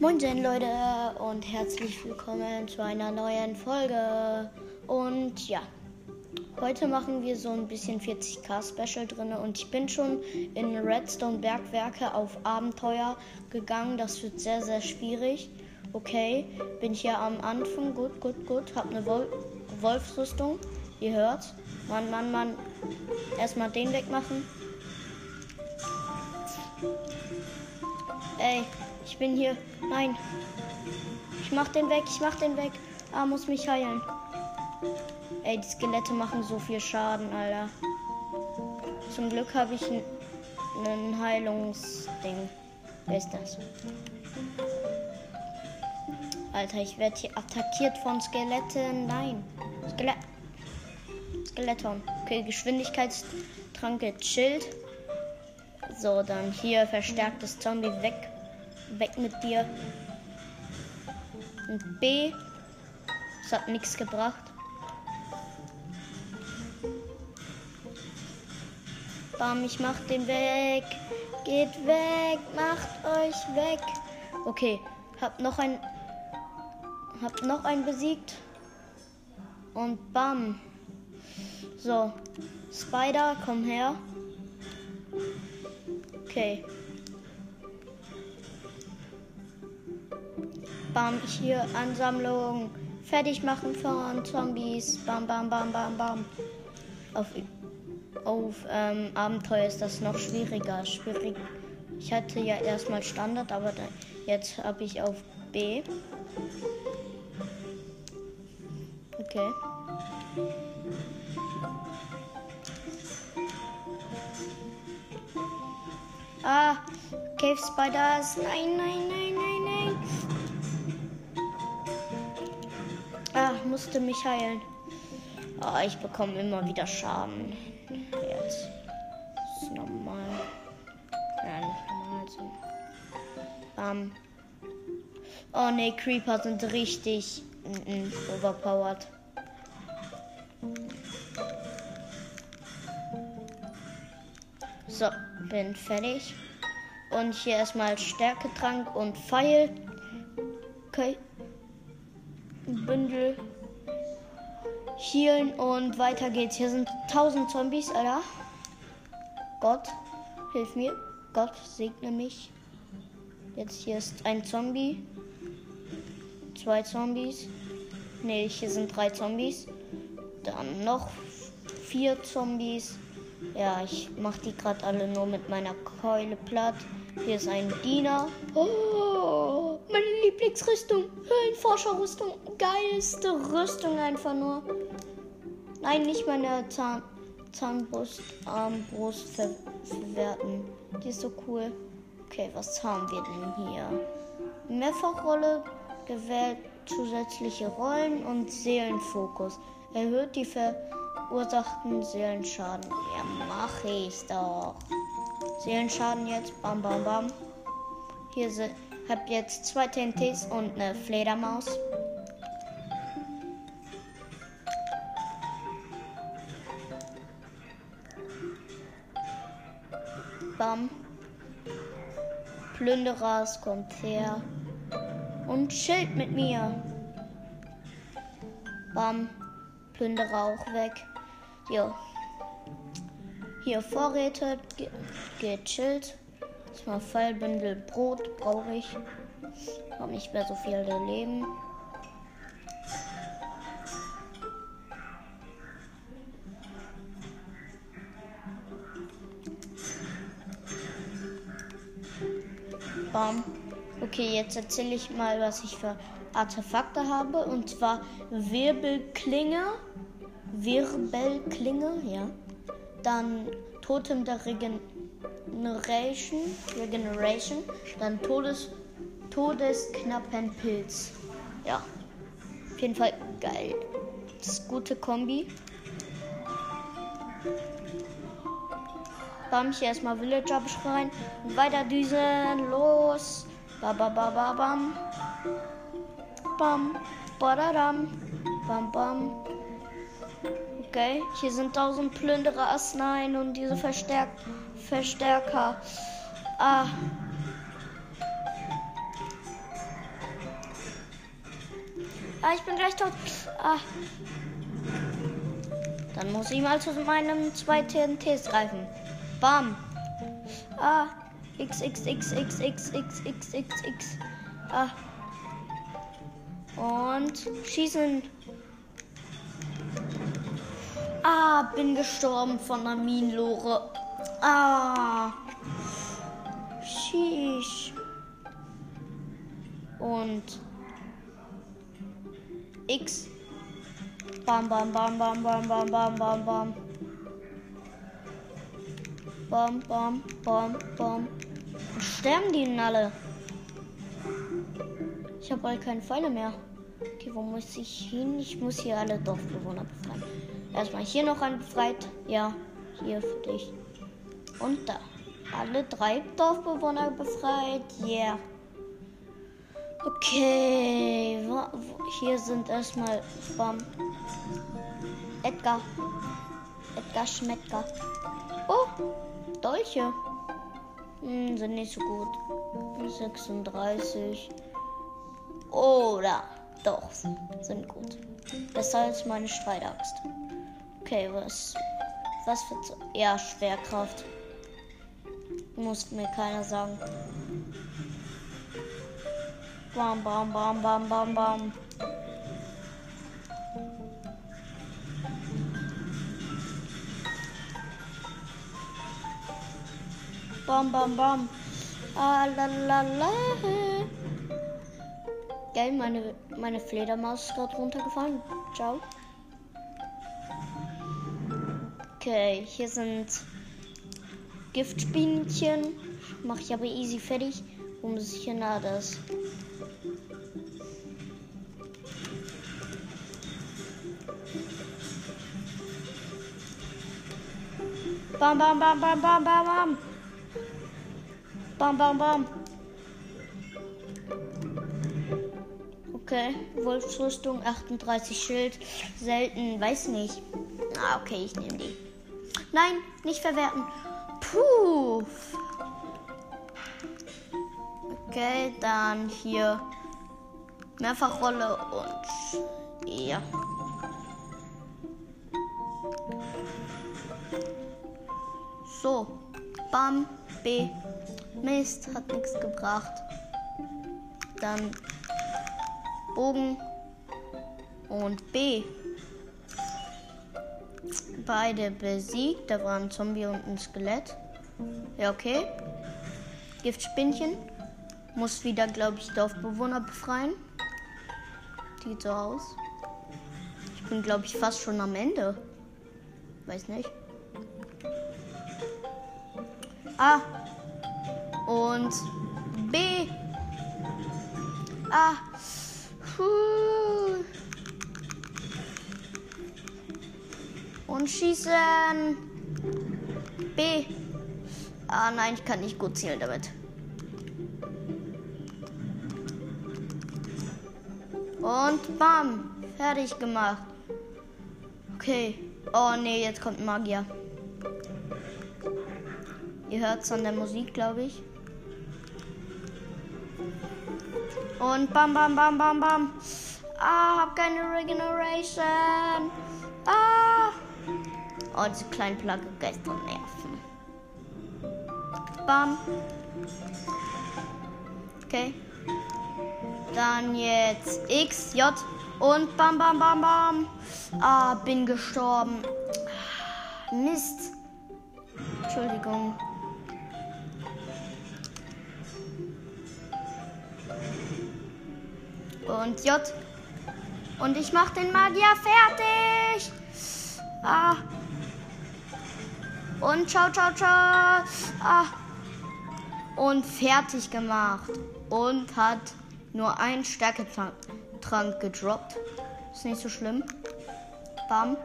Moin Leute und herzlich willkommen zu einer neuen Folge. Und ja, heute machen wir so ein bisschen 40k Special drin und ich bin schon in Redstone Bergwerke auf Abenteuer gegangen. Das wird sehr, sehr schwierig. Okay, bin hier am Anfang. Gut, gut, gut. Hab eine Wol Wolfsrüstung. Ihr hört. Mann, Mann, Mann. Erstmal den wegmachen. Ey, bin hier. Nein. Ich mach den weg, ich mach den weg. Ah, muss mich heilen. Ey, die Skelette machen so viel Schaden, Alter. Zum Glück habe ich ein, Heilungsding. Wer ist das? Alter, ich werde hier attackiert von Skeletten. Nein. Skelett. Skeleton. Okay, Geschwindigkeitstrank gechillt. So, dann hier verstärktes Zombie weg. Weg mit dir. Und B. Das hat nichts gebracht. Bam, ich mach den weg. Geht weg. Macht euch weg. Okay, hab noch ein. Hab noch einen besiegt. Und bam. So. Spider, komm her. Okay. Bam, hier Ansammlung. Fertig machen von Zombies. Bam, bam, bam, bam, bam. Auf, auf ähm, Abenteuer ist das noch schwieriger. Schwierig. Ich hatte ja erstmal Standard, aber da, jetzt habe ich auf B. Okay. Ah, Cave Spiders. Nein, nein, nein, nein, musste mich heilen. Ah, ich bekomme immer wieder Schaden. Jetzt. Das ist normal. Ja, nicht normal so. Bam. Oh ne, Creeper sind richtig mm -mm, overpowered. So, bin fertig. Und hier erstmal Stärketrank und Pfeil. Okay. Bündel. Healen und weiter geht's. Hier sind 1000 Zombies, Alter. Gott, hilf mir. Gott, segne mich. Jetzt hier ist ein Zombie. Zwei Zombies. Ne, hier sind drei Zombies. Dann noch vier Zombies. Ja, ich mache die gerade alle nur mit meiner Keule platt. Hier ist ein Diener. Oh, meine Lieblingsrüstung. Höhlenforscherrüstung. Geilste Rüstung einfach nur. Nein, nicht meine Zahn Zahnbrust, Armbrust ver verwerten. Die ist so cool. Okay, was haben wir denn hier? Mehrfachrolle gewählt, zusätzliche Rollen und Seelenfokus. Erhöht die Ver verursachten Seelenschaden. Ja, mach ich doch. Seelenschaden jetzt. Bam, bam, bam. Hier sind, hab jetzt zwei TNTs und eine Fledermaus. Bam. Plünderers kommt her und chillt mit mir. Bam. Plünderer auch weg. Jo. Hier Vorräte gechillt. Erstmal Fallbündel Brot brauche ich. Habe nicht mehr so viel Leben. Bam. Okay, jetzt erzähle ich mal, was ich für Artefakte habe. Und zwar Wirbelklinge. Wirbelklinge, ja. Dann Totem der Regeneration. Regeneration. Dann Todes, Todesknappen Pilz. Ja. Auf jeden Fall geil. Das ist gute Kombi. Bam, hier erstmal Villager beschreien. Weiter düsen. Los. Ba, ba, ba, ba, bam. Bam. Badadam. Bam, bam. Okay, hier sind tausend Plünderer, Arsneien und diese Verstärk Verstärker. Ah. Ah, ich bin gleich tot. Ah. Dann muss ich mal zu meinem zwei TNTs greifen. Bam. Ah. X, X, X, X, X, X, X, X, X. Ah. Und schießen. Ah, bin gestorben von der Minenlore. Ah. Sheesh. Und X. Bam, bam, bam, bam, bam, bam, bam, bam, bam. Bam, bam, bam, bam. Und sterben die denn alle? Ich habe bald keine Pfeile mehr. Okay, wo muss ich hin? Ich muss hier alle Dorfbewohner befreien. Erstmal hier noch einen befreit. Ja, hier für dich. Und da. Alle drei Dorfbewohner befreit. Yeah. Okay, hier sind erstmal Bam. Edgar. Edgar Schmecker. Oh, Dolche. Hm, sind nicht so gut. 36. Oder doch, sind gut. Besser als meine Streitaxt. Okay, was. Was für. Ja, Schwerkraft. Muss mir keiner sagen. Bam, bam, bam, bam, bam, bam. Bam, bam, bam. Ah, la, la, la. Geil, meine, meine Fledermaus ist gerade runtergefallen. Ciao. Okay, hier sind Giftspinnchen. Mache ich aber easy fertig. Wo muss ich hier nah das? Bam, bam, bam, bam, bam, bam, bam. Bam, bam, bam. Okay, Wolfsrüstung, 38 Schild, selten, weiß nicht. Ah, okay, ich nehme die. Nein, nicht verwerten. Puh. Okay, dann hier Mehrfachrolle und ja. So, Bam, B. Mist, hat nichts gebracht. Dann Bogen und B. Beide besiegt. Da war ein Zombie und ein Skelett. Ja, okay. Giftspinnchen. Muss wieder, glaube ich, Dorfbewohner befreien. Sieht so aus. Ich bin, glaube ich, fast schon am Ende. Weiß nicht. A. Und B. A. Puh. Und schießen. B. Ah nein, ich kann nicht gut zielen damit. Und bam. Fertig gemacht. Okay. Oh nee, jetzt kommt ein Magier. Ihr hört es an der Musik, glaube ich. Und bam, bam, bam, bam, bam. Ah, hab keine Regeneration. Ah. Oh, diese kleinen Plagge Geister nerven. Bam. Okay. Dann jetzt X, J und bam, bam, bam, bam. Ah, bin gestorben. Mist. Entschuldigung. Und J. Und ich mach den Magier fertig. Ah. Und ciao, ciao, ciao. Ah. Und fertig gemacht. Und hat nur einen Stärketrank gedroppt. Ist nicht so schlimm. Bam.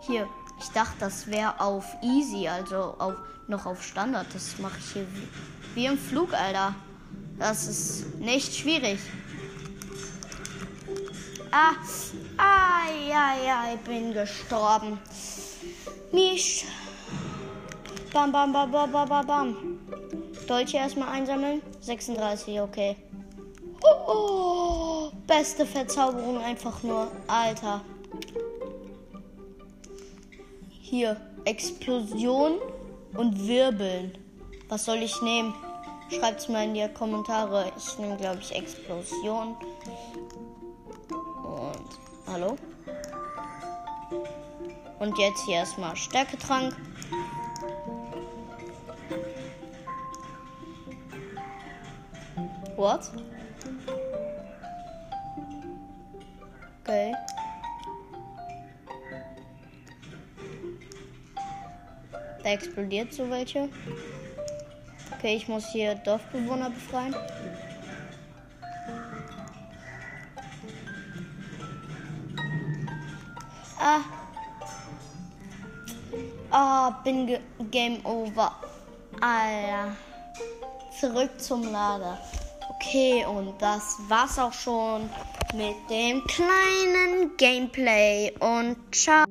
Hier. Ich dachte, das wäre auf easy, also auf, noch auf Standard. Das mache ich hier wie, wie im Flug, Alter. Das ist nicht schwierig. Ah, ah, ja, ja, ich bin gestorben. Misch. Bam, bam, bam, bam, bam, bam, bam. Dolche erstmal einsammeln. 36, okay. Oh, beste Verzauberung einfach nur. Alter. Hier, Explosion und Wirbeln. Was soll ich nehmen? Schreibt es mal in die Kommentare. Ich nehme, glaube ich, Explosion. Hallo? Und jetzt hier erstmal Stärketrank. What? Okay. Da explodiert so welche. Okay, ich muss hier Dorfbewohner befreien. Ah. Ah, bin Game Over. Alter. Zurück zum Lager. Okay, und das war's auch schon mit dem kleinen Gameplay. Und ciao.